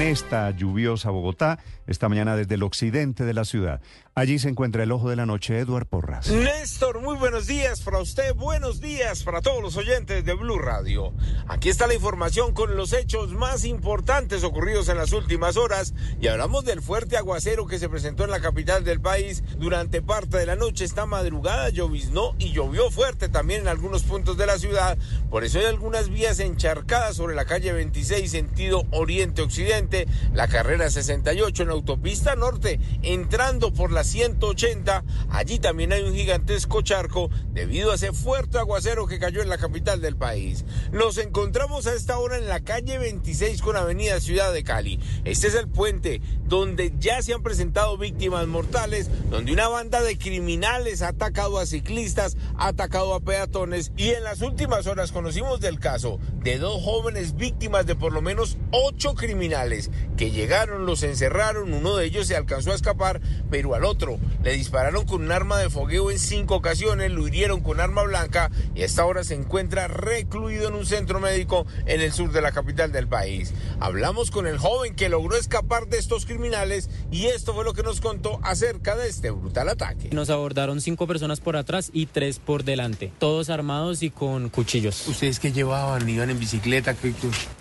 en esta lluviosa Bogotá, esta mañana desde el occidente de la ciudad. Allí se encuentra el ojo de la noche, Eduard Porras. Néstor, muy buenos días para usted, buenos días para todos los oyentes de Blue Radio. Aquí está la información con los hechos más importantes ocurridos en las últimas horas y hablamos del fuerte aguacero que se presentó en la capital del país durante parte de la noche. Esta madrugada lloviznó y llovió fuerte también en algunos puntos de la ciudad, por eso hay algunas vías encharcadas sobre la calle 26 sentido oriente-occidente, la carrera 68 en autopista norte, entrando por la 180. Allí también hay un gigantesco charco debido a ese fuerte aguacero que cayó en la capital del país. Nos encontramos a esta hora en la calle 26 con Avenida Ciudad de Cali. Este es el puente donde ya se han presentado víctimas mortales, donde una banda de criminales ha atacado a ciclistas, ha atacado a peatones y en las últimas horas conocimos del caso de dos jóvenes víctimas de por lo menos ocho criminales que llegaron, los encerraron, uno de ellos se alcanzó a escapar, pero al otro le dispararon con un arma de fogueo en cinco ocasiones, lo hirieron con arma blanca y a esta hora se encuentra recluido en un centro médico en el sur de la capital del país. Hablamos con el joven que logró escapar de estos criminales y esto fue lo que nos contó acerca de este brutal ataque. Nos abordaron cinco personas por atrás y tres por delante, todos armados y con cuchillos. ¿Ustedes qué llevaban? ¿Iban en bicicleta?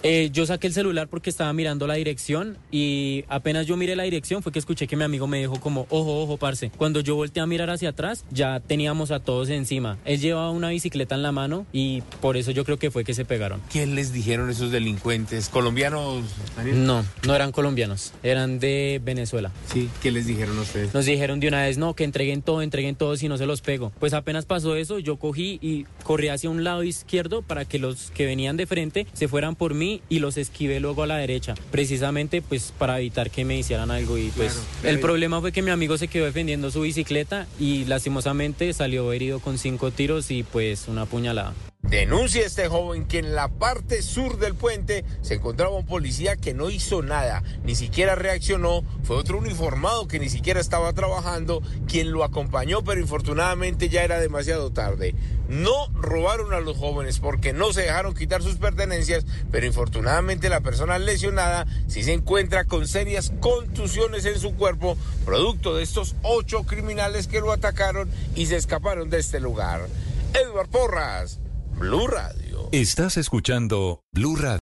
Eh, yo saqué el celular porque estaba mirando la dirección y apenas yo miré la dirección fue que escuché que mi amigo me dijo como, ojo, ojo, parce. Cuando yo volteé a mirar hacia atrás, ya teníamos a todos encima. Él llevaba una bicicleta en la mano y por eso yo creo que fue que se pegaron. ¿Quién les dijeron esos delincuentes? ¿Colombianos? No, no eran colombianos, eran de Venezuela. Sí, ¿qué les dijeron a ustedes? Nos dijeron de una vez, no, que entreguen todo, entreguen todo si no se los pego. Pues apenas pasó eso, yo cogí y corrí hacia un lado izquierdo para que los que venían de frente se fueran por mí y los esquivé luego a la derecha, precisamente pues para evitar que me hicieran algo y pues el problema fue que mi amigo se quedó defendiendo su bicicleta y lastimosamente salió herido con cinco tiros y pues una. Denuncia este joven que en la parte sur del puente se encontraba un policía que no hizo nada, ni siquiera reaccionó, fue otro uniformado que ni siquiera estaba trabajando, quien lo acompañó, pero infortunadamente ya era demasiado tarde. No robaron a los jóvenes porque no se dejaron quitar sus pertenencias, pero infortunadamente la persona lesionada sí se encuentra con serias contusiones en su cuerpo, producto de estos ocho criminales que lo atacaron y se escaparon de este lugar. Edward Porras. Blue Radio. Estás escuchando Blue Radio.